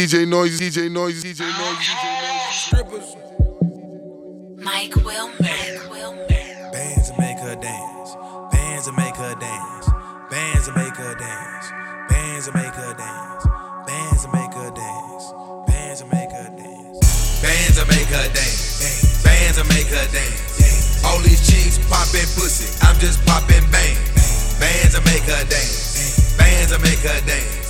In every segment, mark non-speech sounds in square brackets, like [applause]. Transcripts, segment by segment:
DJ Noise, DJ Noise, DJ Noise, DJ Noise. Strippers. Mike Wilmer. Bands that make her dance. Bands that make her dance. Bands that make her dance. Bands that make her dance. Bands that make her dance. Bands that make her dance. Bands that make her dance. Bands that make her dance. All these chicks popping pussy. I'm just popping bang. Bands that make her dance. Bands that make her dance.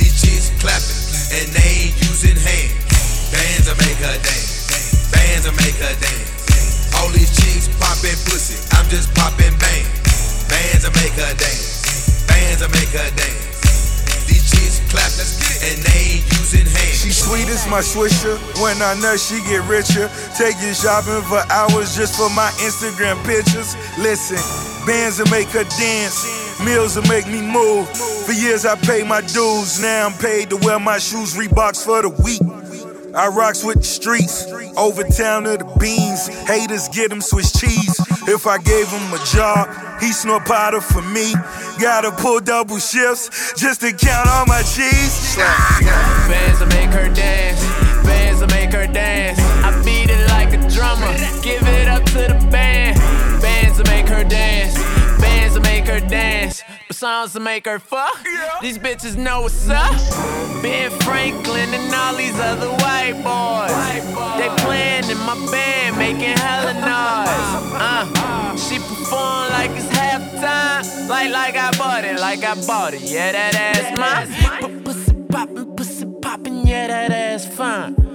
These chicks clapping and they ain't using hands. Bands that make her dance. Bands that make her dance. All these chicks popping pussy. I'm just popping bang. Bands that make her dance. Bands that make her dance. And they ain't using hands. She sweet as my swisher. When I nut, she get richer. Take you shopping for hours just for my Instagram pictures. Listen, bands that make her dance. Meals that make me move. For years I paid my dues. Now I'm paid to wear my shoes. Reeboks for the week. I rocks with the streets, over town to the beans. Haters get them Swiss cheese. If I gave him a job, he snort powder for me. Gotta pull double shifts just to count all my cheese. Bands that make her dance. Bands that make her dance. I beat it like a drummer. Give it up to the band. Bands that make her dance. Bands that make her dance. Songs to make her fuck. Yeah. These bitches know what's up. Ben Franklin and all these other white boys. They playing in my band, making hella noise. Uh, she perform like it's halftime. Like, like I bought it, like I bought it. Yeah, that ass mine. Pussy poppin', pussy poppin', yeah, that ass fine.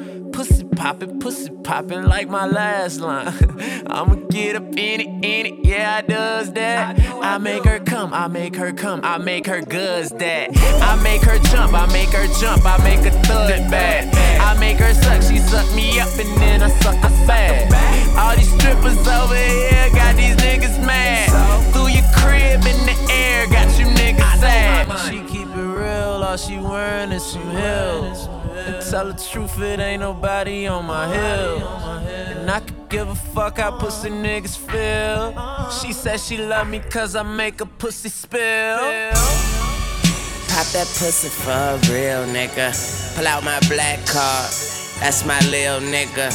Poppin', pussy poppin' like my last line. [laughs] I'ma get up in it, in it, yeah, I does that. I make her come, I make her come, I make her guzz that. I make her jump, I make her jump, I make her thud back. I make her suck, she suck me up and then I suck her back. All these strippers over here got these niggas mad. Through your crib in the air, got you niggas sad. She keep it real, all she wearing is some heels. And tell the truth, it ain't nobody on my hill. And I could give a fuck how pussy niggas feel. She said she love me cause I make a pussy spill. Pop that pussy for real nigga. Pull out my black card, that's my lil nigga.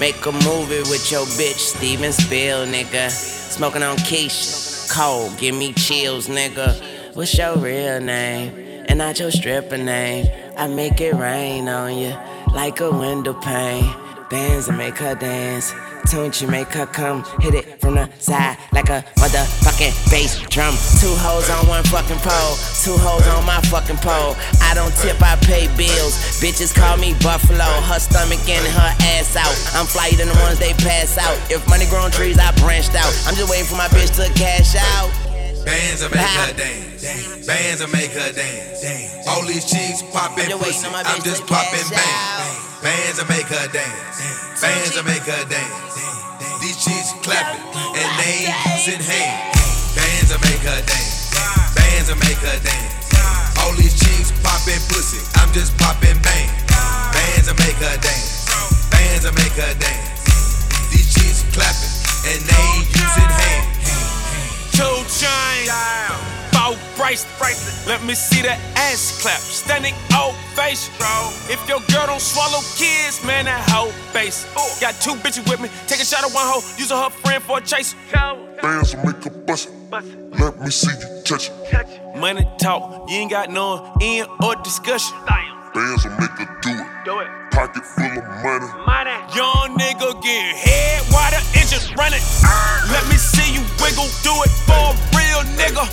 Make a movie with your bitch, Steven Spiel, nigga. Smoking on Keisha, cold, give me chills, nigga. What's your real name? And not your stripper name. I make it rain on you like a window pane. Bands that make her dance. Tunes you make her come, hit it from the side like a motherfucking bass drum. Two hoes on one fucking pole, two hoes on my fucking pole. I don't tip, I pay bills. Bitches call me Buffalo, her stomach and her ass out. I'm flyer than the ones they pass out. If money grown trees, I branched out. I'm just waiting for my bitch to cash out. Bands that make her dance. Bands that make her dance. All these chicks popping pussy. waiting on my I'm just popping bang. Bands that make her dance. Bands that make her dance. These chicks clapping and they ain't using hands. Bands that make her dance. Bands that make her dance. All these chicks popping pussy. I'm just popping bang. Bands that make her dance. Bands that make her dance. These chicks clapping and they four. Let me see that ass clap. Standing ovation. Oh, if your girl don't swallow kids, man, that hoe face. Got two bitches with me. Take a shot at one hoe, using her friend for a chase. Bands will make a bust. Let me see you touch it. Money talk, you ain't got no end or discussion. Bands will make her do it. Do it. Pocket full of money. Young nigga getting head while the engine's running. Let me see you wiggle, do it for a real nigga.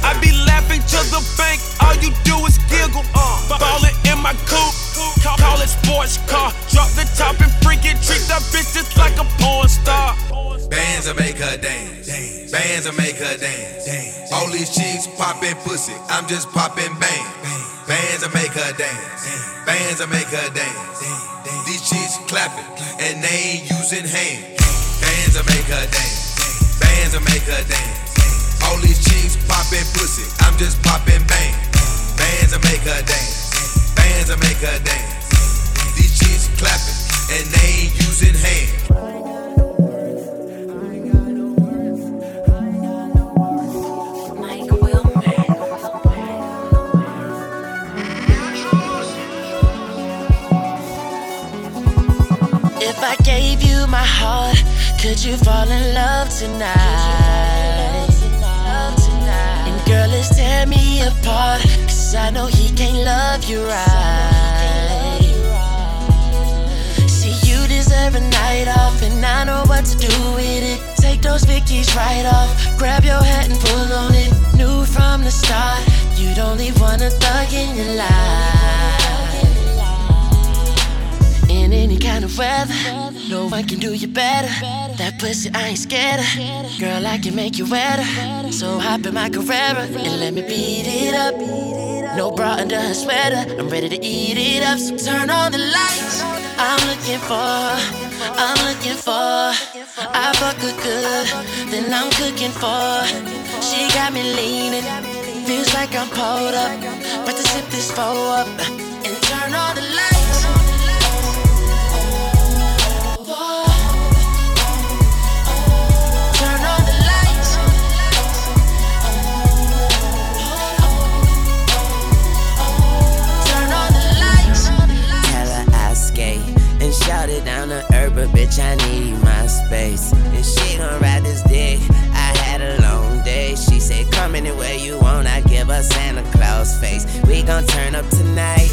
I be laughing to the bank, all you do is giggle. Uh. Ballin' in my coupe, call, call it sports car. Drop the top and freak it, treat that bitch just like a porn star. Bands that make her dance. Bands that make her dance. All these chicks popping pussy. I'm just popping bang. Bands that make her dance. Bands that make her dance. These chicks clapping and they ain't using hands. Bands that make her dance. Bands that make her dance. All these chicks popping pussy. I'm just popping bang. Bands that make her dance. Bands that make her dance. These chicks clapping and they ain't using hands. Heart. Could you fall in love tonight? And girl, let's tear me apart. Cause I know he can't love you right. See, you deserve a night off, and I know what to do with it. Take those Vickies right off, grab your hat and pull on it. Knew from the start, you'd only want a thug in your life in any kind of weather. No one can do you better. That pussy, I ain't scared of. Girl, I can make you wetter. So hop in my Carrera and let me beat it up. No bra under her sweater. I'm ready to eat it up. So turn on the lights. I'm looking for, I'm looking for. I fuck her good, then I'm cooking for. She got me leaning. Feels like I'm pulled up. About to sip this foe up and turn on the lights. But bitch, I need my space. And she gon' ride this dick. I had a long day. She said, Come anywhere you want. I give her Santa Claus face. We gon' turn up tonight.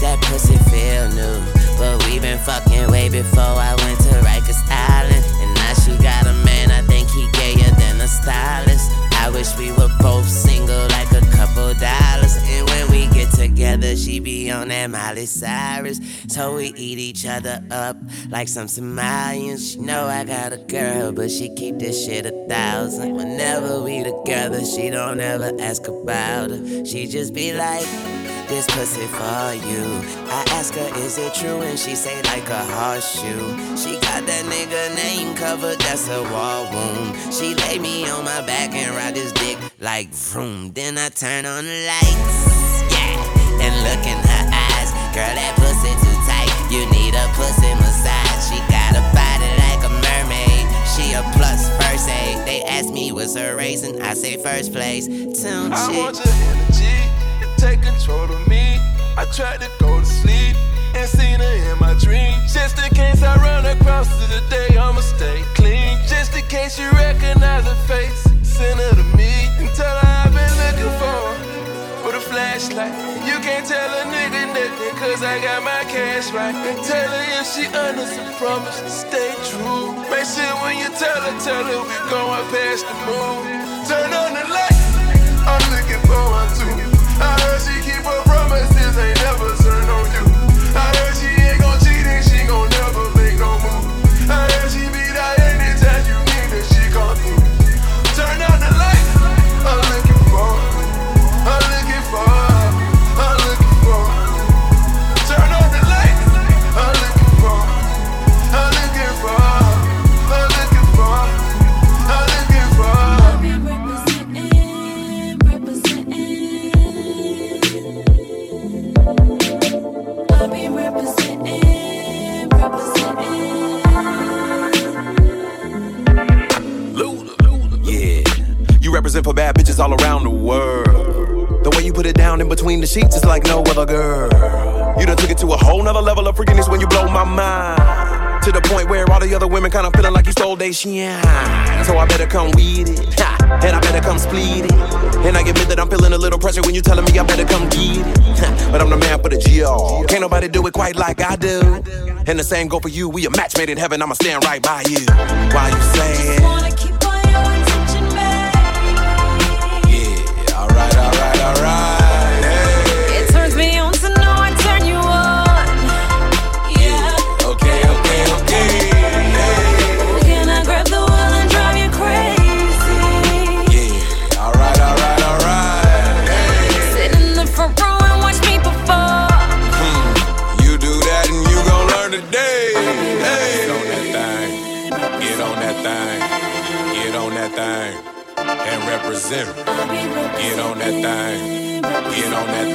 That pussy feel new. But we been fucking way before I went to Rikers Island. And now she got a man, I think he gayer than a stylist. I wish we were both single like a couple dollars. And when we get together, she be on that Miley Cyrus. So we eat each other up like some Somalians. She know I got a girl, but she keep this shit a thousand. Whenever we together, she don't ever ask about her. She just be like, this pussy for you. I ask her, is it true? And she say like a horseshoe. She got that nigga name covered, that's a war wound. She lay me on my back and ride this dick like vroom. Then I turn on the lights, yeah, and look in her eyes. Girl, that pussy too tight. You need a pussy massage. She got a body like a mermaid. She a plus first aid. They ask me what's her race, and I say first place. Tune I energy take control of me. I tried to go to sleep and seen her in my dreams. Just in case I run across her today, I'ma stay clean. Just in case you recognize her face, send her to me and tell her I've been looking for her with a flashlight. You can't tell a nigga nothing, cause I got my cash right. And tell her if she under some promise, stay true. Make sure when you tell her, tell her we going past the moon. Turn on the lights, I'm looking for one too. I heard she keep her promises, ain't never for bad bitches all around the world. The way you put it down in between the sheets is like no other girl. You done took it to a whole nother level of freakiness when you blow my mind. To the point where all the other women kinda feeling like you stole they shine. So I better come with it. Ha, and I better come split it. And I admit that I'm feeling a little pressure when you telling me I better come get it. Ha, But I'm the man for the GR. Can't nobody do it quite like I do. And the same go for you. We a match made in heaven. I'ma stand right by you. Why you saying?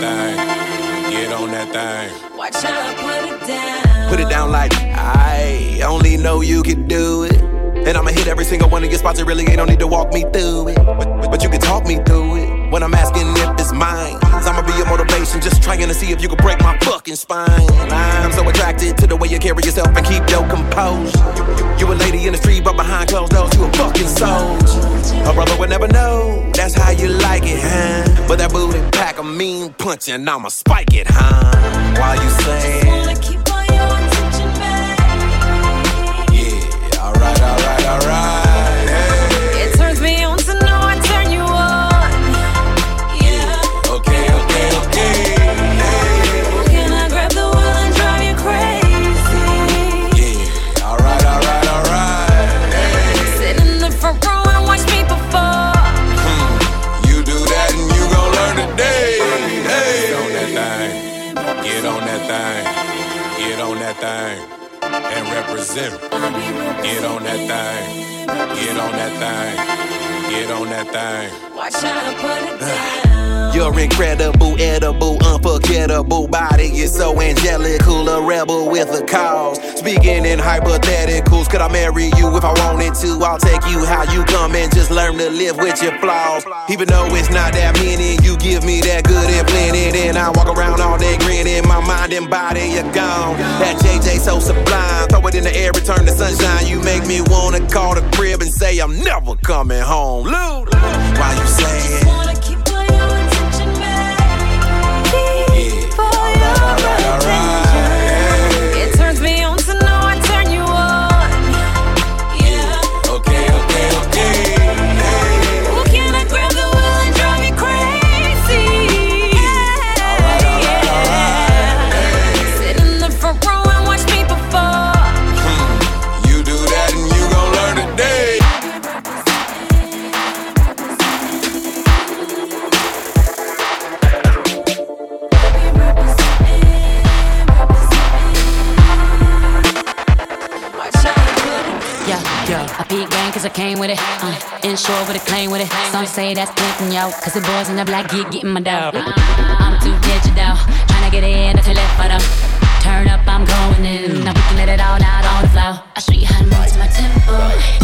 Thing. Get on that thing. Watch how I put it down. Put it down like I only know you can do it. And I'ma hit every single one of your spots. It really ain't no need to walk me through it. But, but, but you can talk me through it. When I'm asking if it's mine, i I'ma be your motivation. Just trying to see if you can break my fucking spine. I'm so attracted to the way you carry yourself and keep your composure. You a lady in the street, but behind closed doors, you a fucking soldier. A brother would never know, that's how you like it, huh? But that booty pack a mean punch and I'ma spike it, huh? While you say, that thing. And represent. Get on that thing. Get on that thing. Get on that thing. Watch how to put it down. You're incredible, edible, unforgettable body. You're so angelical, a rebel with a cause. Speaking in hypotheticals, could I marry you if I wanted to? I'll take you how you come and just learn to live with your flaws. Even though it's not that many, you give me that good and plenty. Then I walk around all day grinning, my mind and body are gone. That JJ so sublime, throw it in the air, return the sunshine. You make me wanna call the crib and say I'm never coming home. Lou, why you saying? Came with it. Uh, inshore with a claim with it. Some say that's pimping, yo. Cause the boys in the black geek getting my dough. Uh, I'm too digital. Tryna get in the telephoto. Turn up, I'm going in. Now we can let it all out on the floor. I'll show you how to move to my tempo.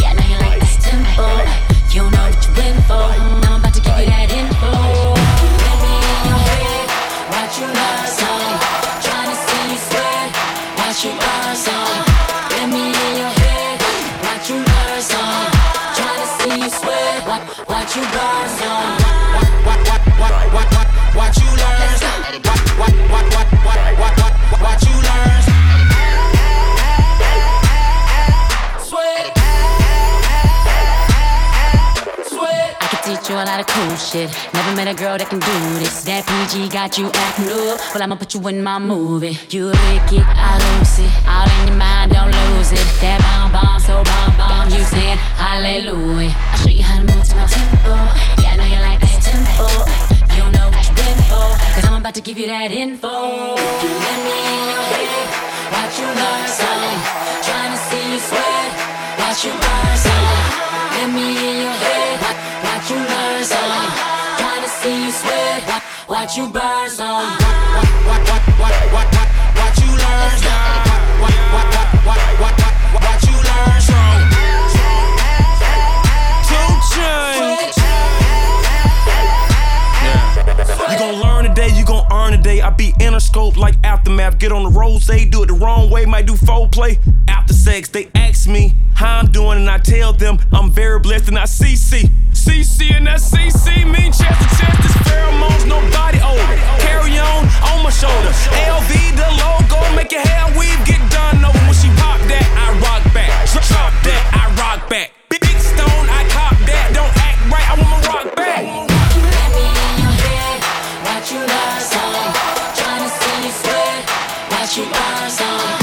Yeah, I know you like this tempo. You know what you in for. You burn some. Cool shit. Never met a girl that can do this. That PG got you acting up. Well, I'ma put you in my movie. You lick it, I lose it. All in your mind, don't lose it. That bomb bomb, so bomb bomb. You saying hallelujah. I'll show you how to move to my tempo. Yeah, I know you like that tempo. You don't know what you been for. Cause I'm about to give you that info. You Let me in your head. Watch you learn some. Trying to see you sweat. Watch you burn some. Let me in your head. Watch you burn some. Watch, watch, watch, watch, watch, watch, watch you learn some. Watch, watch, watch, watch, watch, watch, watch you learn some. 2 Chainz. You gon' learn today, you gon' earn today. I be interscope like aftermath. Get on the rose, they do it the wrong way, might do foreplay. After sex, they ask me how I'm doing, and I tell them I'm very blessed and I CC. CC and that CC mean chest to chest. This pheromones, nobody over. Carry on on my shoulder. LV the logo, make your hair weave get done over. When she pop that, I rock back. Drop that, I rock back. Big stone, I cop that. Don't act right, I want my rock back. Let me in your head. Watch you learn some. Tryna see you sweat. Watch you burn some.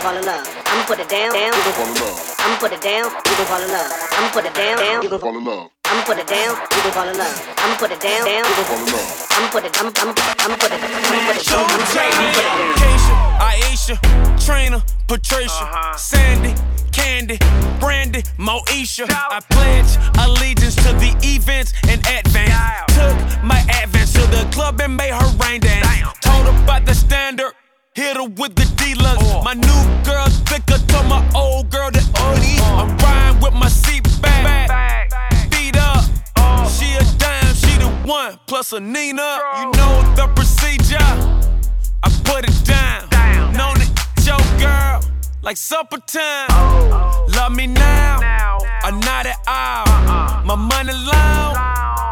Gon' fall in love. I'ma put it down, down, you gon' fall in love. I'ma put it down, you gon' fall in love. I'ma put it down, down, you gon' fall in love. I'ma put it down, you gon' fall in love. I'ma put it down, down, you gon' fall in love. I'ma put it, I'ma, I'ma, I'ma put it, I'ma put it, I'ma put it, I'ma put it down. Keisha, Aisha, Trina, Patricia, Sandy, Candy, Brandy, Moesha. I pledge allegiance to the events in advance. Took my advance to the club and made her rain dance. Told her about the standard. Hit her with the deluxe. Uh. My new girl thicker, than my old girl that OD. Uh. I'm riding with my seat back. back. back. Up. Uh. She a dime, she the one, plus a Nina. Girl. You know the procedure. I put it down. down. Known it, your girl like supper time. Love me now, or not at all. My money long,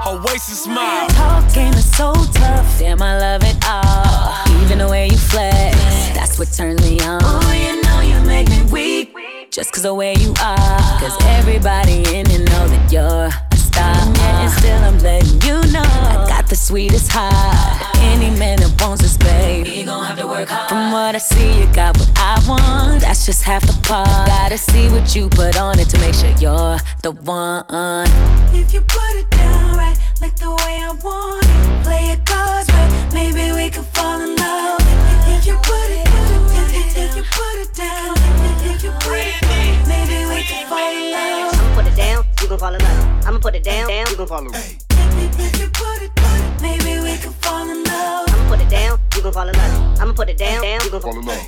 her waist is small. Talk game is so tough. Damn, I love it all. Even the way you flex, that's what turns me on. Oh, you know you make me weak. Just cause the way you are. Cause everybody in here know that you're a star. And still I'm letting you know I got the sweetest heart. Any man that wants this, babe, he gon' have to work hard. From what I see, you got what I want. That's just half the part. Gotta see what you put on it to make sure you're the one. If you put it down right, like the way I want it, play it cards right, maybe we could fall in love. If you put it, if, if you put it down, if you put it, maybe we could fall in love. I'ma put it down, you gon' fall in love. I'ma put it down, down, you gon' fall in love. If fall in love. I'ma put it down, down, you gon' fall in love.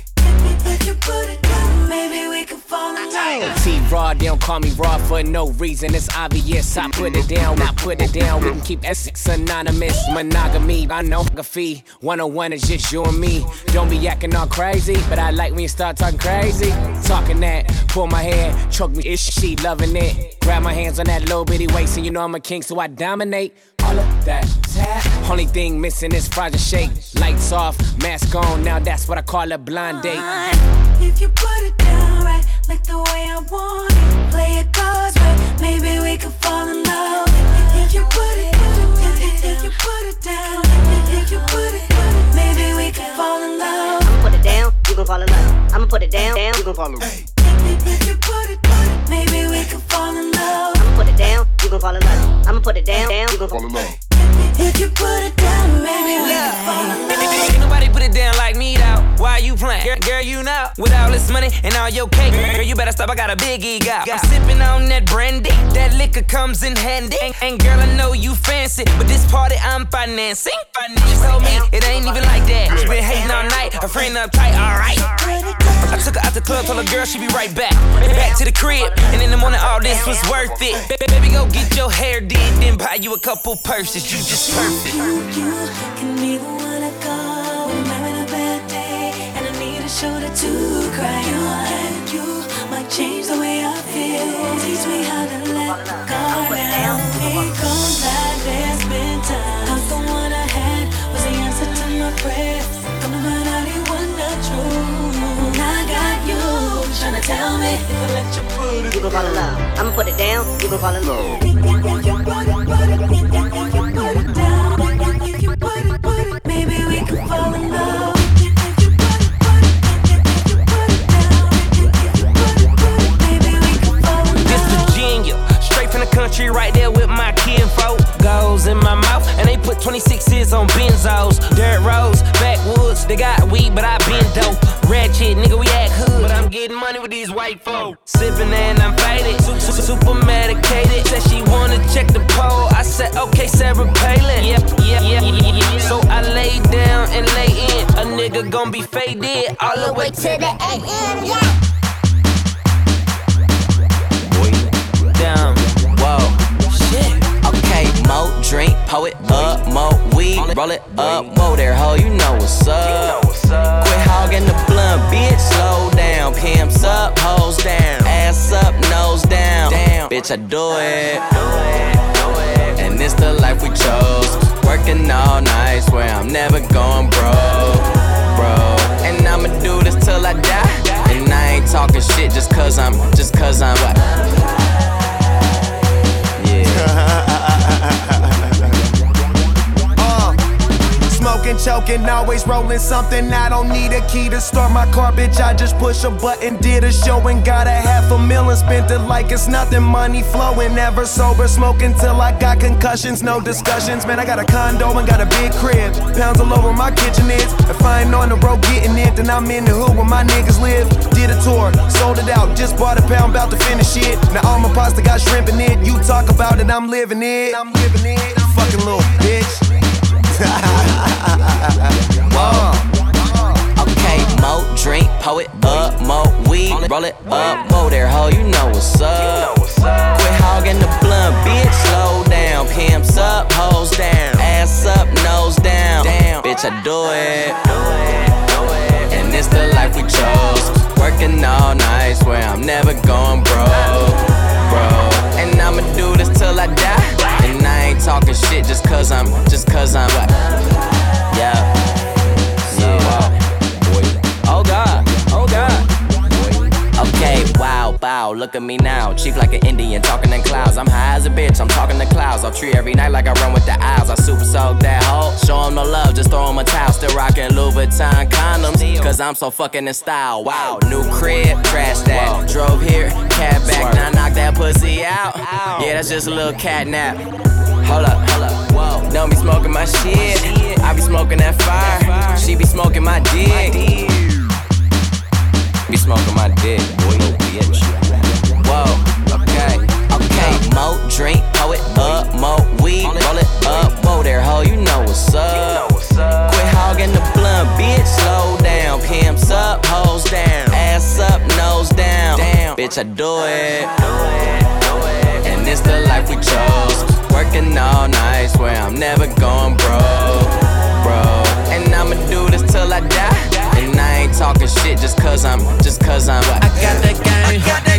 If you put it down, maybe we could fall in love. T Raw, they don't call me Raw for no reason. It's obvious. I put it down, I put it down. We can keep Essex anonymous. Monogamy, I know a fee. 101 is just you and me. Don't be acting all crazy, but I like when you start talking crazy. Talking that, pull my hair, choke me, ish, she loving it. Grab my hands on that little bitty waist, and you know I'm a king, so I dominate. All of that. Only thing missing is Project Shake. Lights off, mask on. Now that's what I call a blind date. If you put it down right, like the way I want it, play it cards right, maybe we could fall in love. If you put it, if, if you put it down, if you put it, down, maybe we could fall in love. I'ma put it down, you gon' fall in love. I'ma put it down, down, you gon' fall in love. If you put it, down, maybe we could fall in love. I'ma put it down, you gon' fall in love. I'ma put it down, down, you gon' fall in love. If you put it down, maybe we could fall in love. Ain't nobody put it down like me though. Why you playing? Girl, girl, you know. With all this money and all your cake, girl, you better stop. I got a big ego. I'm sipping on that brandy. That liquor comes in handy. And, and girl, I know you fancy, but this party I'm financing. She told me it ain't even like that. She been hating all night. Her friend uptight. All right. I took her out the club, told her girl she be right back. Back to the crib, and in the morning all this was worth it. Baby, go get your hair did, then buy you a couple purses. You just perfect. You can be the one I call when I'm having a bad day and I need a shoulder to cry on. You might change the way I feel. Teach me how to let go now. It goes like there's been time. Cause the one I had was the answer to my prayers. Come to find out it wasn't the. I got you trying to tell me if I let you put it You gon' fall in love. I'ma put it down, you gon' fall in love. Maybe we could fall in love. If you put it, put it, if you put it down, if you put it, put it, maybe we could fall in This love. Virginia, straight from the country, right there with my kinfolk. Goes in my mouth, and they put 26s on benzos. Dirt roads, backwoods, they got weed, but I been dope. Ratchet, nigga, we act hood, but I'm getting money with these white folk. Sipping and I'm faded, su- su- super medicated. Said she wanna check the pole, I said, okay, Sarah Palin. Yep, yep, yep, yep. So I lay down and lay in. A nigga gon' be faded all the way to the AM, yeah. Down, whoa. Shit. Okay, mo drink, pour it up, mo weed, roll it up, whoa there, ho, you know what's up. Quit hogging the blunt, bitch, slow down. Pimps up, hoes down, ass up, nose down. Damn, bitch, I do it. And it's the life we chose. Working all night, swear I'm never going broke, bro. And I'ma do this till I die. And I ain't talking shit just cause I'm, just cause I'm [laughs] what? Uh, [laughs] Smoking, choking, always rolling something. I don't need a key to start my car, bitch. I just push a button, did a show and got a half a million. Spent it like it's nothing, money flowing. Never sober, smoking till I got concussions. No discussions, man. I got a condo and got a big crib. Pounds all over my kitchen is. If I ain't on the road getting it, then I'm in the hood where my niggas live. Did a tour, sold it out, just bought a pound, about to finish it. Now all my pasta got shrimp in it. You talk about it, I'm living it. I'm living it. Fucking little bitch. Whoa. Okay, mo drink, poet up, mo weed, roll it up, mo there, ho, you know what's up. Quit hogging the blunt, bitch, slow down, pimps up, hoes down, ass up, nose down, Damn. bitch, I do it. And it's the life we chose, working all night, where I'm never going broke road. And I'ma do this till I die. And I ain't talking shit just cause I'm, just cause I'm, yeah. So, uh, oh God. Okay, wow, bow, look at me now. Chief like an Indian, talking in clouds. I'm high as a bitch, I'm talking to clouds. I'll tree every night like I run with the eyes. I super soak that hoe. Show them no love, just throw them a towel. Still rocking Louis Vuitton condoms, cause I'm so fucking in style. Wow, new crib, crash that. Drove here, cat back, now knock that pussy out. Yeah, that's just a little cat nap. Hold up, hold up, whoa. Know me smoking my shit. I be smoking that fire. She be smoking my dick. Be smoking my dick, boy, bitch. Whoa, okay, okay. Mo drink, pull it up, mo weed, roll it up. Whoa there, ho, you know what's up. Quit hogging the blunt, bitch. Slow down, pimps up, hoes down, ass up, nose down. Damn, bitch, I do it. And it's the life we chose. Working all night, where I'm never going broke bro. And I'ma do this till I die. And I ain't talking shit just cause I'm, just cause I'm. I got that game.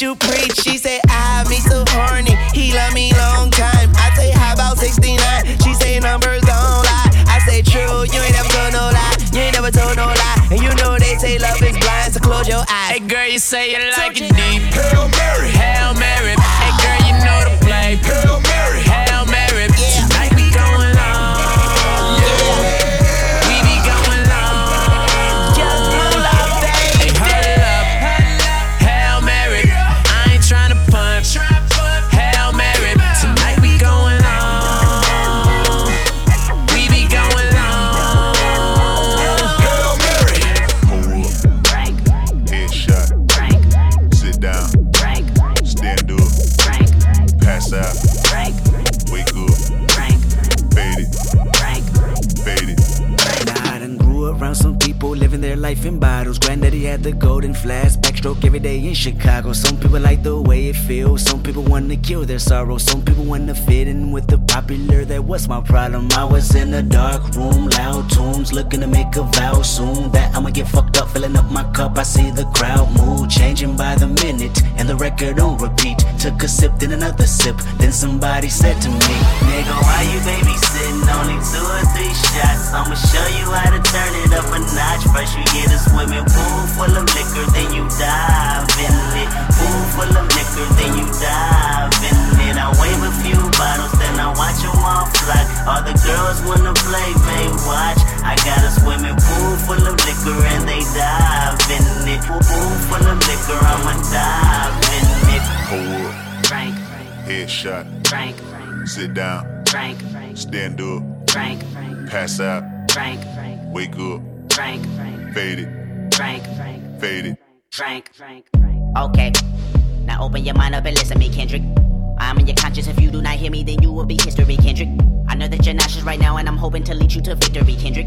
you preach. She said, I me so horny. He love me long time. I say, how about 69? She say, numbers don't lie. I say, true, you ain't never told no lie. You ain't never told no lie. And you know they say love is blind, so close your eyes. Hey girl, you say you like it Chicago. Some feels, some people wanna kill their sorrow, some people wanna fit in with the popular. That was my problem. I was in a dark room, loud tunes, looking to make a vow soon that I'ma get fucked up, filling up my cup. I see the crowd mood changing by the minute, and the record on repeat. Took a sip, then another sip, then somebody said to me, Nigga, why you babysitting? Only two or three shots. I'ma show you how to turn it up a notch. First you get a swimming pool full of liquor, then you dive in it. Pool full of liquor, then you dive in it. I wave a few bottles, then I watch them all fly. All the girls wanna play, may watch. I got a swimming pool full of liquor and they dive in it. Pool pool full of liquor, I'ma dive in it. Hold up. Frank, Headshot. Frank, Sit down. Frank, Stand up. Frank, Pass out. Frank, Wake up. Frank, Fade it. Frank, Frank, Fade it. Frank, Frank. Okay, now open your mind up and listen to me, Kendrick. I'm in your conscience. If you do not hear me, then you will be history, Kendrick. I know that you're nauseous right now, and I'm hoping to lead you to victory, Kendrick.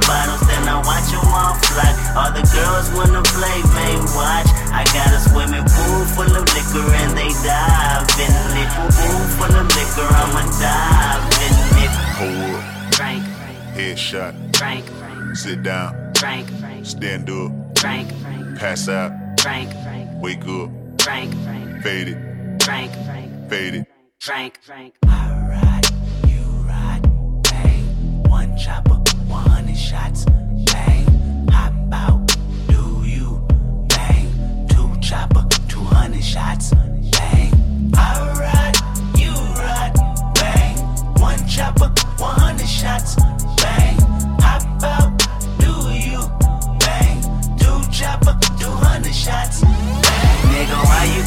bottles, then I watch them all fly. All the girls wanna play, may watch. I got a swimming pool full of liquor and they dive in it. Pool full of liquor, I'ma dive in it. Hold up. Frank, Headshot. Frank, Sit down. Frank, Stand up. Frank, Pass out. Frank, Wake up. Frank, Frank, Fade it. Frank, Frank, Fade it. Frank, Frank. One chopper, 100 shots, bang. Hop out, do you, bang. Two chopper, 200 shots, bang. I ride, you ride, bang. One chopper, 100 shots, bang. Hop out, do you, bang. Two chopper, 200 shots, bang. Nigga, why you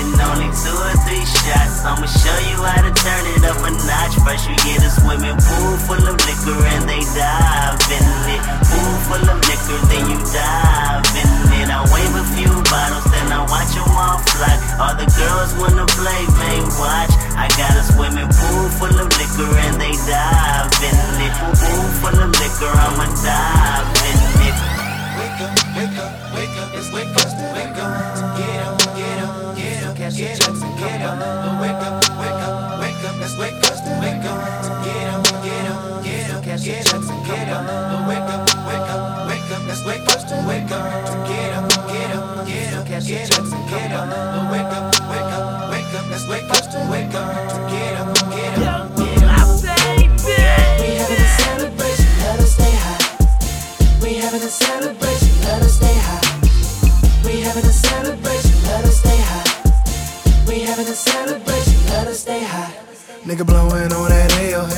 babysitting? Only two or three shots. I'ma show you how to turn it up a notch. First you get a swimming pool full of liquor and they dive in it. Pool full of liquor, then you dive in it. I wave a few bottles, then I watch them all fly. All the girls wanna play, may watch. I got a swimming pool full of liquor and they dive in it. Pool full of liquor, I'ma dive in it. Wake up, wake up, wake up, it's wake up, wake up. Get up, get up, get up, get up, get up. Wake up, wake up, wake up, let's wake up, wake up. Get up, get up, get up, get up, get up. Wake up, wake up, wake up, let's wake up, wake up. Get up, get up, get up, get up, get up. Wake up, wake up, wake up, let's wake up, wake up. Get up, Nigga blowing on that hell.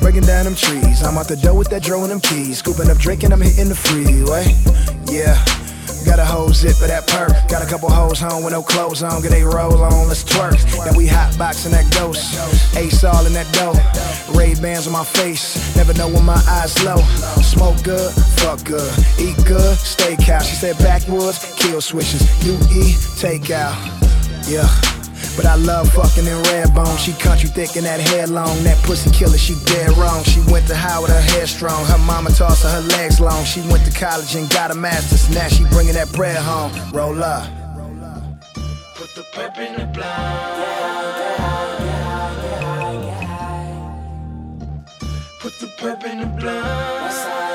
Breaking down them trees. I'm out the door with that dro and them keys. Scooping up drink and I'm hitting the freeway. Yeah. Got a whole zip of that perk. Got a couple hoes home with no clothes on. Get they roll on, let's twerk. Then we hot boxing that ghost. Ace all in that dough. Ray Bans on my face. Never know when my eyes low. Smoke good, fuck good. Eat good, steakhouse. She said backwoods, kill switches. You eat, take out. Yeah. But I love fucking in red bone. She country thick and that hair long. That pussy killer, she dead wrong. She went to Howard, her hair strong. Her mama tossed her, her legs long. She went to college and got a master's. Now she bringing that bread home. Roll up. Put the pep in the blind. Put the pep in the blind.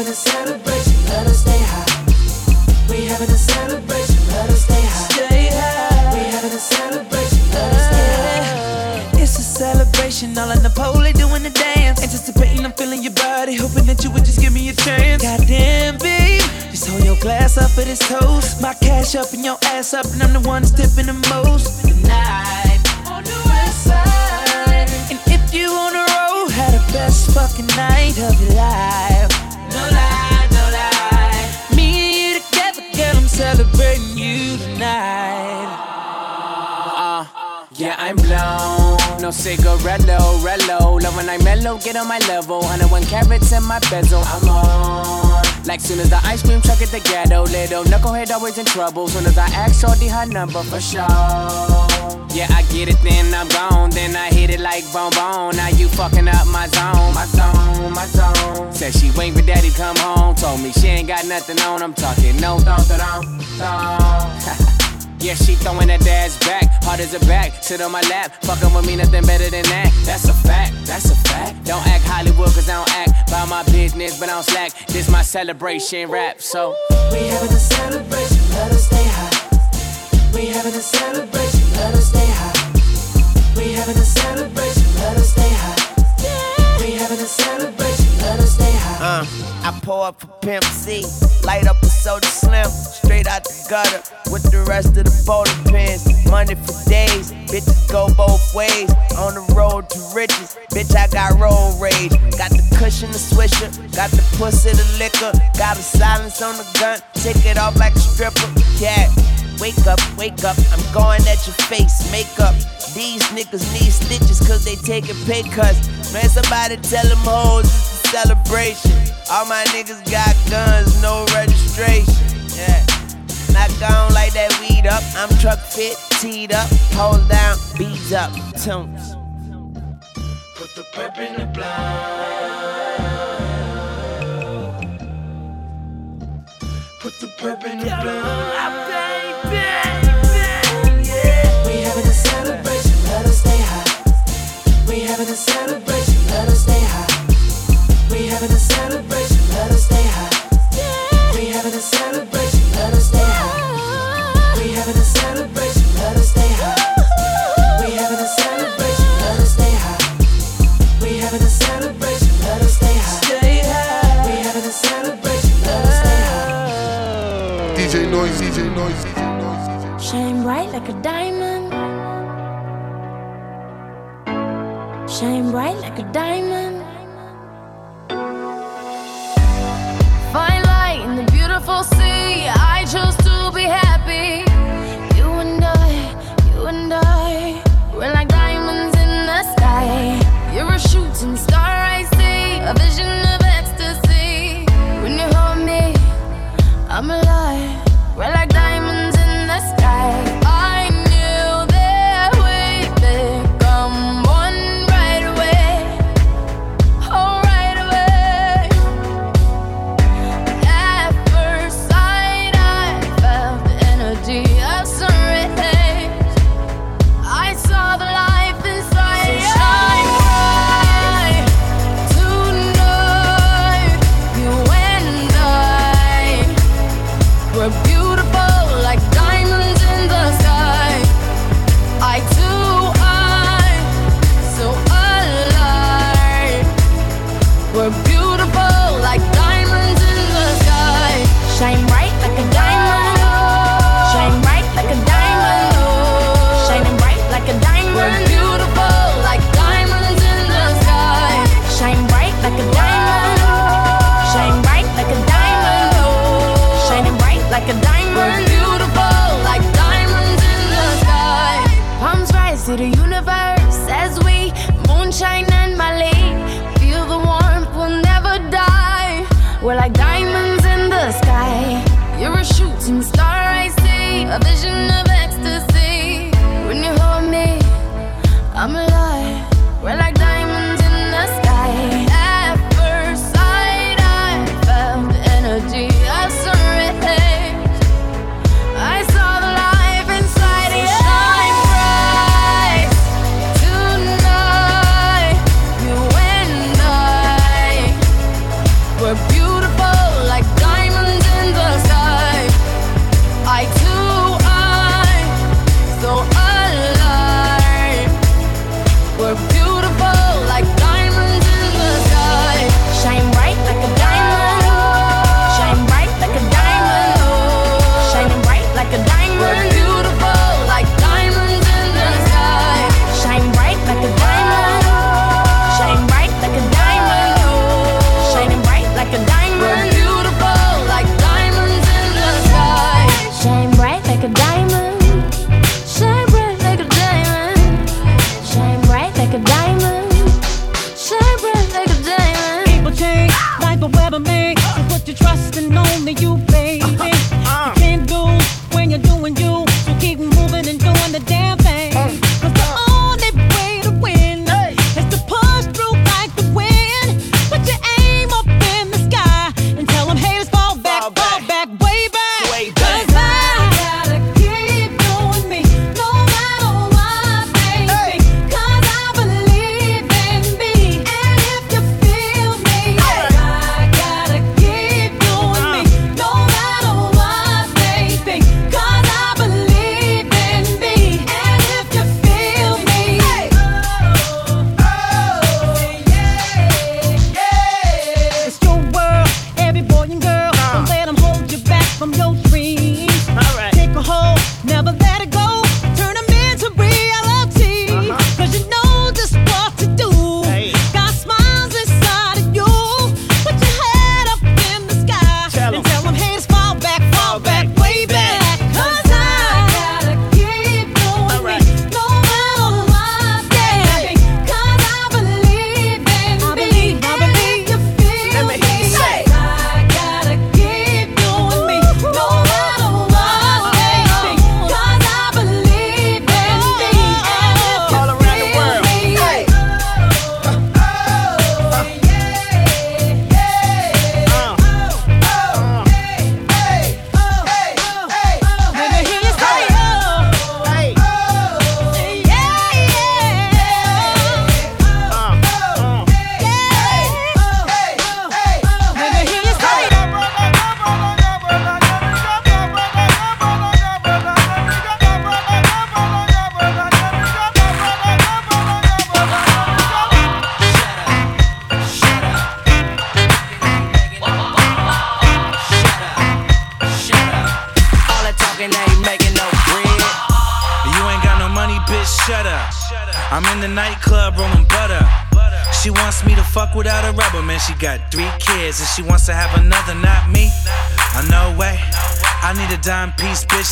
Having a celebration, let us stay high. We having a celebration, let us stay high. Stay high. We having a celebration, let us stay high. It's a celebration, all in the pole doing the dance. Anticipating, I'm feeling your body. Hoping that you would just give me a chance. Goddamn, babe. Just hold your glass up for this toast. My cash up and your ass up, and I'm the one that's tipping the most. Tonight, on the west side. And if you on the road, had the best fucking night of your life. Celebrating you tonight. Uh, yeah, I'm blown. No cigarello, rello. Love when I mellow, get on my level. 101 carats in my bezel. I'm on. Like soon as the ice cream truck at the ghetto, little knucklehead always in trouble. Soon as I ask Shorty her number for sure. Yeah, I get it, then I'm gone. Then I hit it like bone bone. Now you fucking up my zone, my zone, my zone. Said she wait for daddy come home. Told me she ain't got nothing on. I'm talking no thong thong thong. Yeah, she throwing that dad's back, hard as a back. Sit on my lap, fucking with me, nothing better than that. That's a fact, that's a fact. Don't act Hollywood, cause I don't act by my business, but I don't slack. This my celebration rap, so. We having a celebration, let us stay high. We having a celebration, let us stay high. We having a celebration, let us stay high. We having a celebration, let us stay high. Uh, I pour up for Pimp C, light up a soda slim, straight out the gutter with the rest of the bowling pins. Money for days, bitches go both ways. On the road to riches, bitch, I got road rage. Got the cushion, the swisher, got the pussy, the liquor, got a silence on the gun, take it off like a stripper. Yeah. Wake up, wake up, I'm going at your face, makeup. These niggas need stitches cause they taking pay cuts. Man, somebody tell them hoes it's a celebration. All my niggas got guns, no registration. Yeah. Not gone like that weed up. I'm truck fit, teed up, hold down, beads up, tunes. Put the pep in the blind. Put the pep in the blind. We having a celebration, let us stay high. We having a celebration, let us stay high. We having a celebration, let us stay high. We having a celebration, let us stay high. We having a celebration, let us stay high. We having a celebration, let us stay high. We having a celebration, let us stay high. DJ Noise, DJ Noise, DJ Noise. Shine bright like a diamond. Shine bright like a diamond. Fine light in the beautiful sea. I chose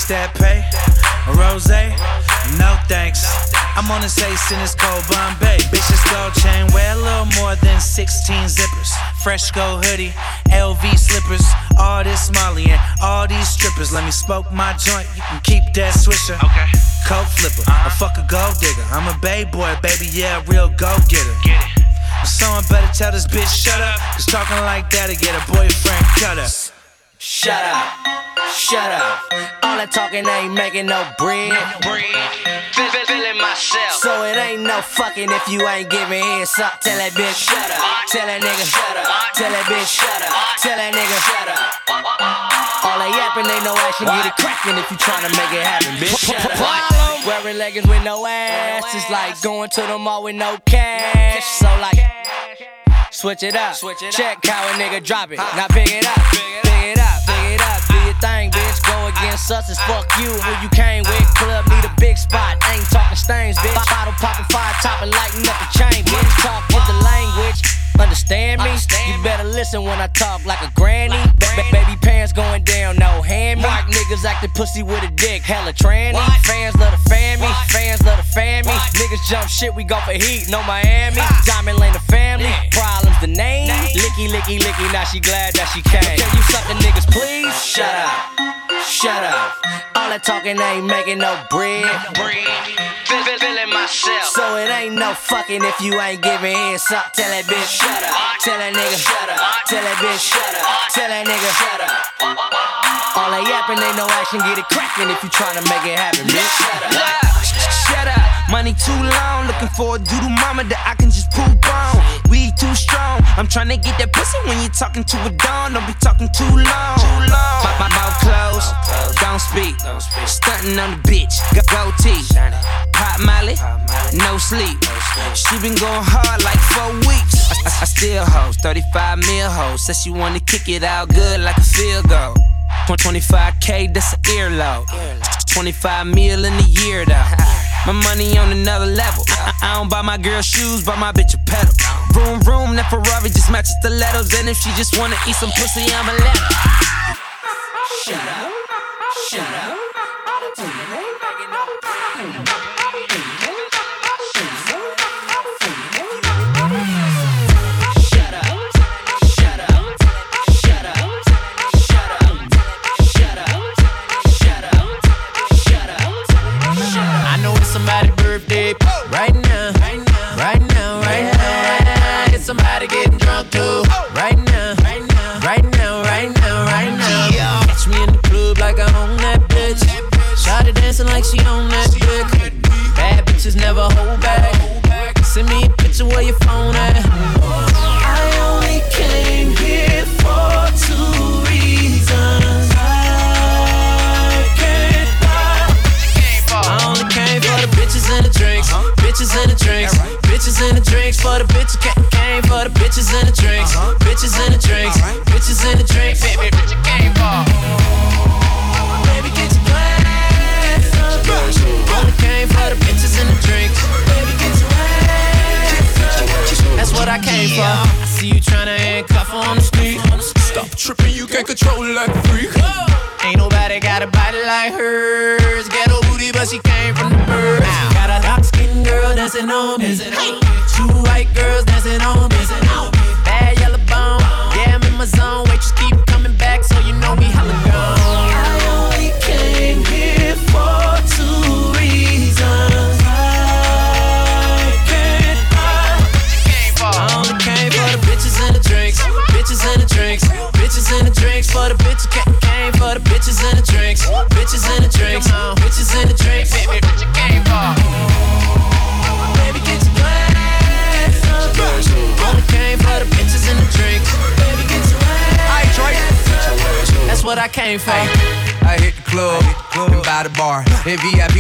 that pay. A rose? No thanks. I'm on this ace in this cold Bombay. Bitch, this gold chain wear a little more than 16 zippers. Fresh gold hoodie, LV slippers. All this Molly and all these strippers. Let me smoke my joint. You can keep that swisher. Okay. Coke flipper, a uh-huh. fuck a gold digger. I'm a bay boy, baby, yeah, real go getter. Get it. Someone better tell this bitch shut up. Cause talking like that'll get a boyfriend cut up. Shut up, shut up. All that talking ain't making no bread. Feel- feel- Feeling myself. So it ain't no fucking if you ain't giving heads up. Tell that bitch shut up. Tell that nigga shut up. Tell that bitch shut up. Tell that nigga shut up. All that yapping ain't no action. Get it cracking if you tryna make it happen, bitch. Shut up. Wearing leggings with no ass. It's like going to the mall with no cash. So like. Switch it up. Switch it Check how a nigga drop it. Now pick it up. Pick it up. Pick it up. Do your thing, bitch. Go against us as fuck you. Who you came with? Club need a big spot. Listen when I talk like a granny. Ba- ba- baby pants going down, no hand me. Mark niggas acting pussy with a dick, hella tranny. Fans love the fan me, fans love the fan me. Niggas jump shit, we go for heat, no Miami. Diamond Lane the family, problems the name. Licky, licky, licky, now she glad that she came. Can you suck the niggas, please? Shut up, shut up. All that talking ain't making no bread. Feel- feel- Feeling myself. So it ain't no fucking if you ain't giving heads up. Tell that bitch shut up. Tell that nigga shut up. Tell that bitch shut up. Tell that nigga shut up. All that yapping ain't no action. Get it cracking if you tryna make it happen, bitch. Shut up. Shut up. Money too long. Looking for a doodle mama that I can just poop on. We too strong. I'm trying to get that pussy when you talking to a dawn. Don't be talking too long. Too long. My, my mouth closed. Don't speak. Stunting on the bitch. Go goatee. Pop Molly. No sleep. She been going hard like four weeks. I, I, I still host 35 mil hoes. Says she wanna kick it out good like a field goal. 25k, that's an earlobe. 25 mil in a year though. [laughs] My money on another level. I, I don't buy my girl shoes, buy my bitch a pedal. Room, room, that Ferrari just matches stilettos. And if she just wanna eat some pussy, I'ma let her. Shut up. Shut up.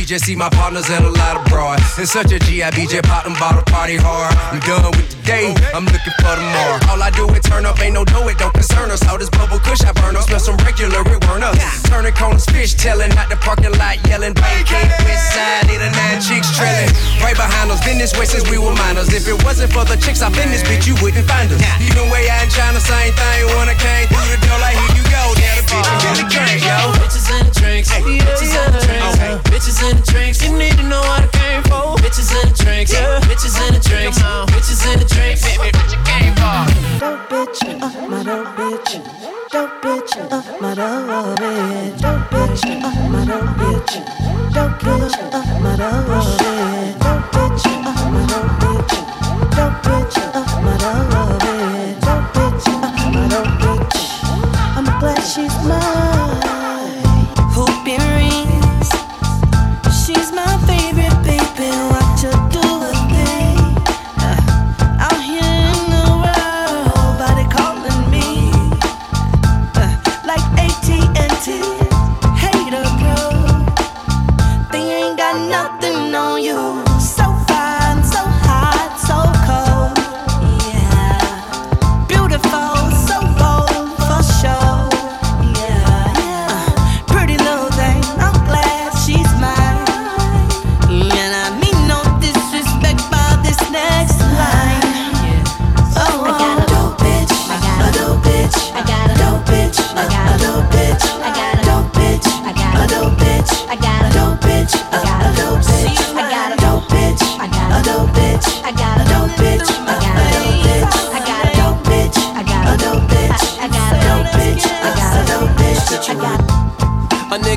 Just see my partners and a lot of It's such a GIB, just pop them bottle party hard. I'm done with the day, I'm looking for tomorrow. All I do is turn up, ain't no dough, it don't concern us. All this bubble kush I burn up, smell some regular, it weren't us. Turning corners, fish telling, out the parking lot yelling. Vacate west side, need a nine chicks trailing. Right behind us, been this way since we were minors. If it wasn't for the chicks, I've been this bitch, you wouldn't find us. Even way out in China, same thing. When I came through the door, like here you go, now the bitch really came, yo. Bitches and the drinks, bitches and the drinks, bitches and the drinks. You need to know what I came for. Bitches in the drinks, bitches in the drinks, bitches in the drinks. Baby, what you came for? Dope bitch, uh, my dope bitch. Dope bitch, uh, my dope bitch. Dope bitch, uh, my dope bitch. Dope bitch, uh, my dope bitch. Dope bitch, uh, my dope bitch. Dope bitch, uh, my dope bitch. Dope bitch, uh, my dope bitch. I'm glad she's mine.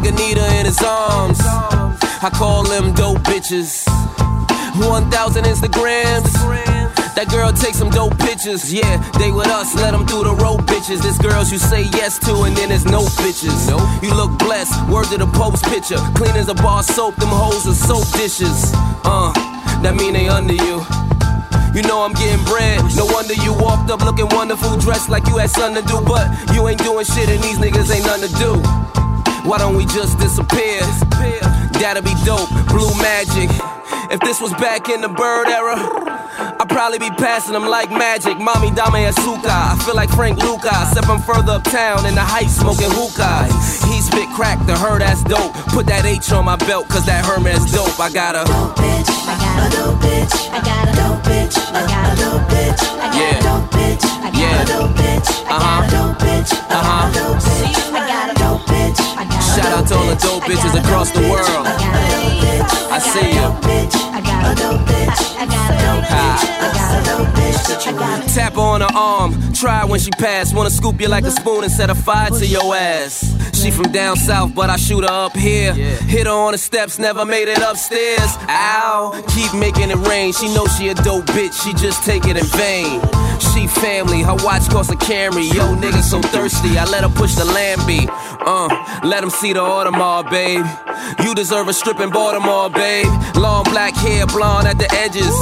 Nigga need her in his arms. I call them dope bitches. 1,000 Instagrams. That girl takes some dope pictures. Yeah, they with us, let them do the road bitches. This girls you say yes to, and then there's no bitches. You look blessed, word to the post picture. Clean as a bar soap, them hoes are soap dishes. Uh, that mean they under you. You know I'm getting bread. No wonder you walked up looking wonderful, dressed like you had something to do. But you ain't doing shit, and these niggas ain't nothing to do. Why don't we just disappear? That'd be dope, blue magic. If this was back in the bird era, I'd probably be passing them like magic. Mommy Dame Asuka, I feel like Frank Luca. Except I'm further uptown in the heights smoking hookah. He spit crack, the her ass dope. Put that H on my belt, cause that Hermes dope. I got a dope bitch, I got a dope bitch, I got a dope bitch, I got a dope bitch, I got Yeah. a dope bitch, I got Yeah. a dope bitch, I got a dope bitch, I got Uh-huh. a dope bitch, I got a dope Shout out to all the dope bitches across the world. I see you. I got a dope bitch, I got a dope bitch, I got a dope bitch, I got a Tap on her arm, try when she pass. Wanna scoop you like a spoon and set a fire to your ass. She from down south, but I shoot her up here. Hit her on the steps, never made it upstairs. Ow, keep making it rain. She know she a dope bitch, she just take it in vain. She family, her watch costs a Camry. Yo, nigga so thirsty, I let her push the Lambie. Uh, let him see the Audemars, babe. You deserve a strip in Baltimore, babe. Long black hair, blonde at the edges.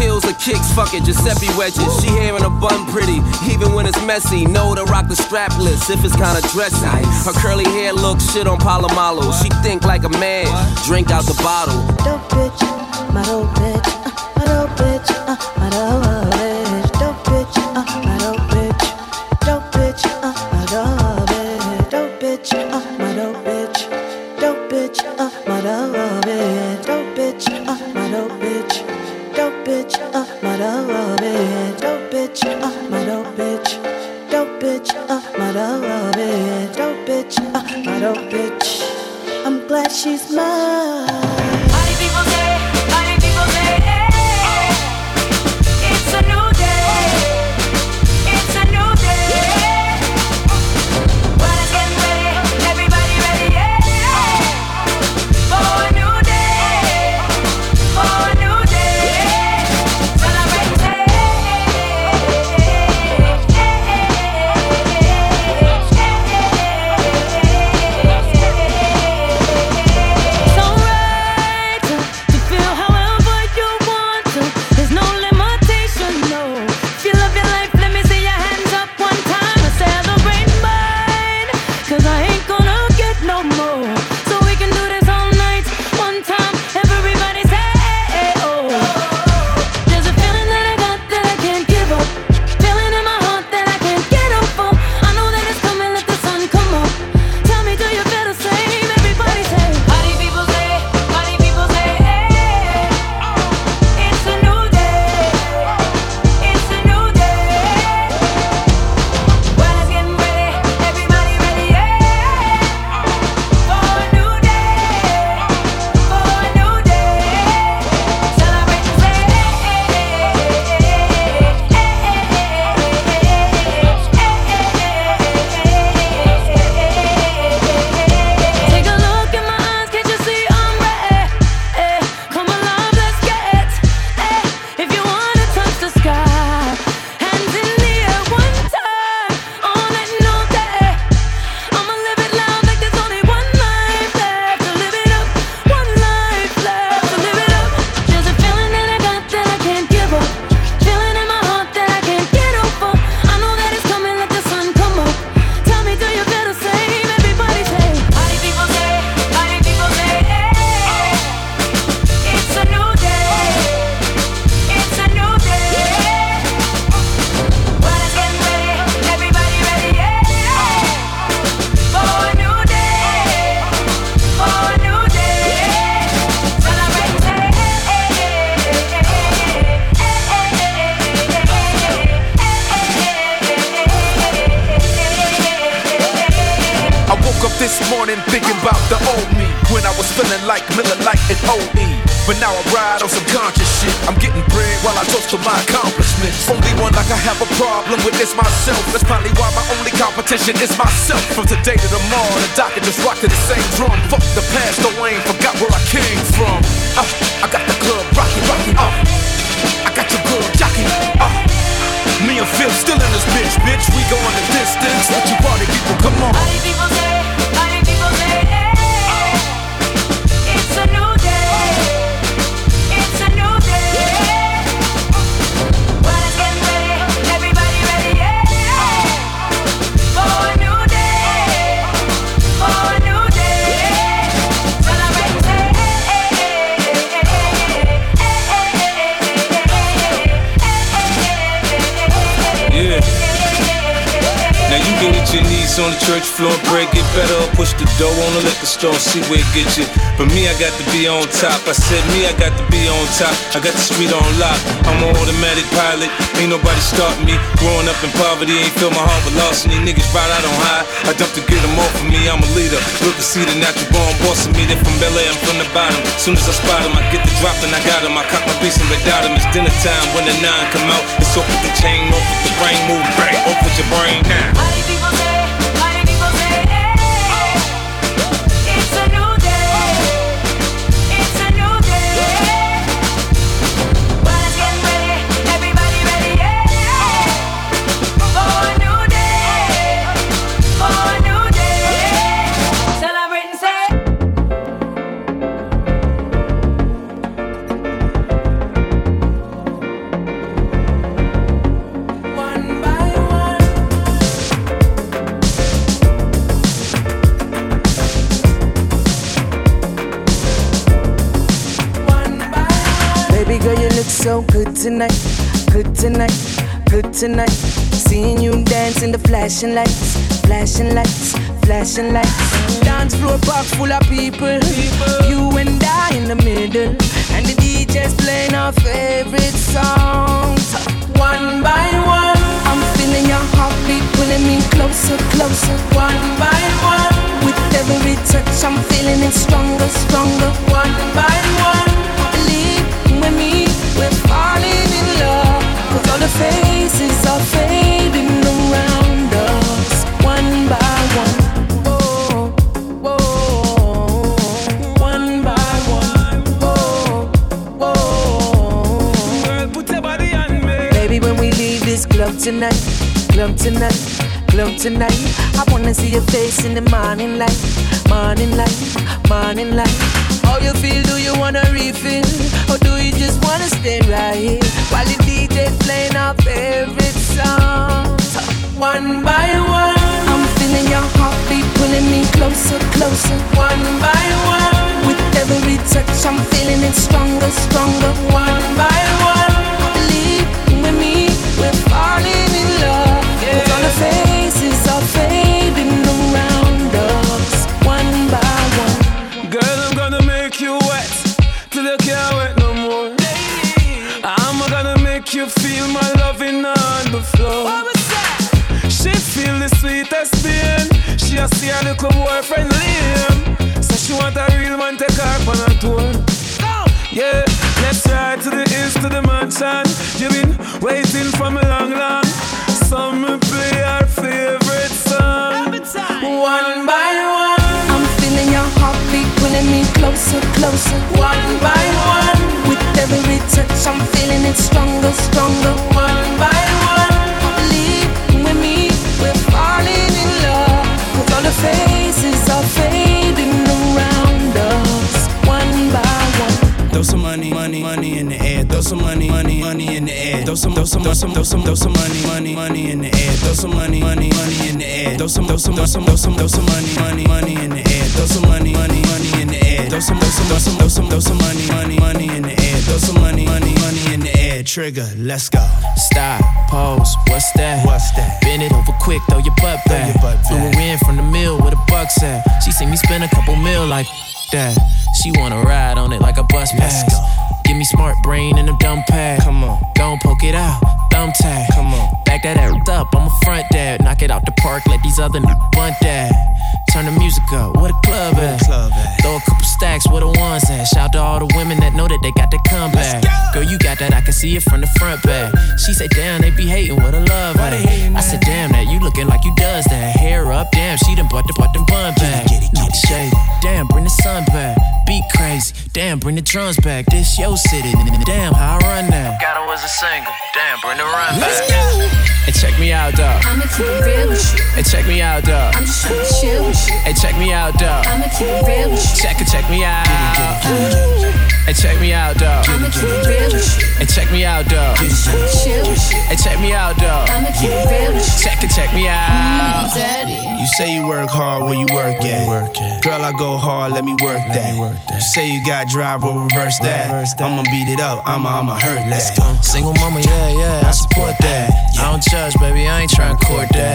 Heels or kicks, fuck it, Giuseppe wedges. She hair in a bun pretty, even when it's messy. Know to rock the strapless if it's kinda dressy. Her curly hair looks shit on Polamalu. She think like a man, drink out the bottle. dope bitch, my dope bitch, uh, my dope bitch, uh, my dope push the door on the liquor store, see where it gets you. But me, I got to be on top. I said, me, I got to be on top. I got the street on lock. I'm an automatic pilot, ain't nobody stopping me. Growing up in poverty, ain't fill my heart with loss. And these niggas ride out on high. I dump to get them off of me, I'm a leader. Look to see the natural born boss of me. They from LA, I'm from the bottom. Soon as I spot them, I get the drop and I got them. I cop my piece and without them. It's dinner time when the nine come out. It's off with the chain, off with the brain, move, bang, off with your brain now. tonight. Seeing you dance in the flashing lights, flashing lights, flashing lights. Dance floor packed full of people. people. You and I in the middle, and the DJ's playing our favorite songs. One by one, I'm feeling your heartbeat pulling me closer, closer. One by one, with every touch, I'm feeling it stronger, stronger. One by one. Club tonight, club tonight, I wanna see your face in the morning light, morning light, morning light. How you feel? Do you wanna refill? Or do you just wanna stay right here while the DJ's playing our favorite songs? One by one, I'm feeling your heartbeat pulling me closer, closer. One by one, with every touch, I'm feeling it stronger, stronger. One by one, believe with me, we're falling in love. Cause all the faces are fading around us, one by one. Girl, I'm gonna make you wet till you can't wet no more. I'm gonna make you feel my loving on the floor. She feel the sweetest pain. She a see her little boyfriend Liam. So she want a real man take her on a tour. Yeah, let's ride to the east to the mansion. You've been waiting for me long, long. Closer, closer. One by one. With every touch, I'm feeling it stronger, stronger. One by one. Believe with me, we're falling in love. Cause all the faces are fading around us. One by one. Throw some money, money, money in the air. Throw some money, money, money in the air. Throw some, throw some, throw some, throw some, throw some money, money, money in the air. Throw some money, money, money in the air. Throw some, throw some, throw some, throw some, throw some money, money, money in the air. Throw some, throw some, throw some, throw some, throw some money, money, money in the air. Throw some money, money, money in the air. Trigger, let's go. Stop, pose, what's that? What's that? Bend it over quick, throw your butt back. Flew her in from the mill with a bucks at. She seen me spend a couple mil like that. She wanna ride on it like a bus pass. Give me smart brain and a dumb pad. Come on. Don't poke it out, thumb tag. Come on. Back that ass up, I'm a front dad. Knock it out the park, let these other n- bunt that. Turn the music up, where the club at? club at? Throw a couple stacks, where the ones at? Shout to all the women that know that they got the comeback. Girl, you got that, I can see it from the front back. She said, damn, they be hating what a love Why they at. hating, I said, damn, that you looking like you does that. Hair up, damn, she done bought the, bought them bun back. Get it, get it, Shade, damn, bring the sun back. Beat crazy, damn, bring the drums back. This your city, damn, how I run that. Got her as a single, damn, bring the run back. And check me out, dog. I'ma keep it real with you. Hey, check me out, dog. I'm just trying to chill with you. Hey, check me out, dog. I'ma keep it real. Check it, check me out. Hey, check me out, dog. I'ma keep it real. Hey, check me out, dog. I'm just trying to chill with you. Hey, check me out, dog. I'ma keep it real. Check it, check me out. Mm, you say you work hard where you work at. Girl, I go hard, let me work that. You say you got drive, well reverse that. I'ma beat it up, I'ma, I'ma hurt that. Single mama, yeah, yeah, I support that. I don't judge, baby, I ain't trying to court that.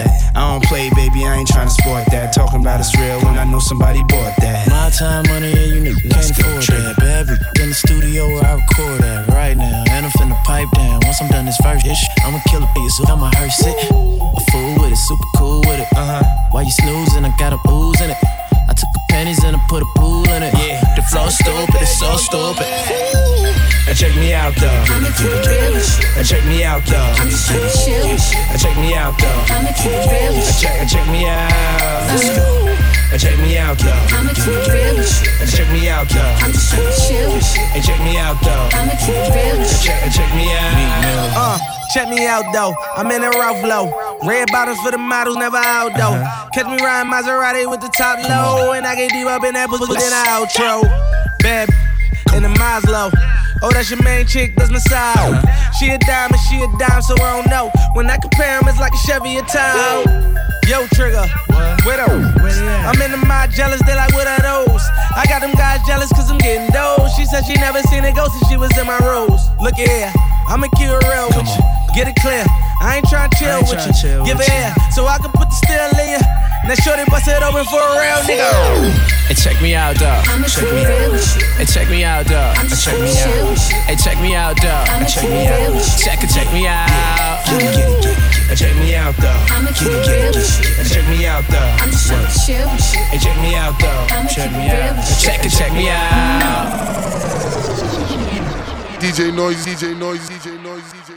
Somebody bought that. My time, money, yeah, you need can't afford that. Baby, in the studio where I record at right now. And I'm finna pipe down. Once I'm done this first ish, I'ma kill a so I'ma hearse it. A fool with it, super cool with it. Uh huh. While you snoozing, I got a ooze in it. I took the pennies and I put a pool in it. Yeah, the flow stupid, it's so stupid. Now check me out though. I'ma keep it real with check me out though. I'm just trying chill with check me out though. I'ma keep it real with check, now check me out. Let's go. Now check me out though. I'ma keep it real with check me out though. I'm just trying chill. And check me out though. I'ma keep it real with you. Check, check me out. Uh, check me out though. I'm in a rough low. Red bottoms for the models, never out though. Catch me riding Maserati with the top low, and I get deep up in that pussy in the outro. Bad in the Maslow. Oh, that's your main chick, that's my side. She a diamond, she a dime, so I don't know. When I compare 'em, it's like a Chevy or Tahoe. Yo, Trigger, with her. I'm in the mind jealous, they like, what are those? I got them guys jealous cause I'm getting those. She said she never seen a ghost since she was in my rose. Look at here, I'ma keep it real with you. Get it clear, I ain't trying to chill ain't with tryna you. chill Give with it you. air, so I can put the steel in you. Now shorty bust it open for a real nigga. Hey, check me out, dog. Check me out. Hey, check me out, dog. Check me out. Hey, check me out, dog. Check me out. Check it, check me out. Get it, get it, get it. Check me out, dog. Get it, get it, get it. Check me out, dog. Hey, check me out, dog. Check me out. Check it, check me out. DJ Noise, DJ Noise, DJ Noise, DJ Noise, DJ Noise.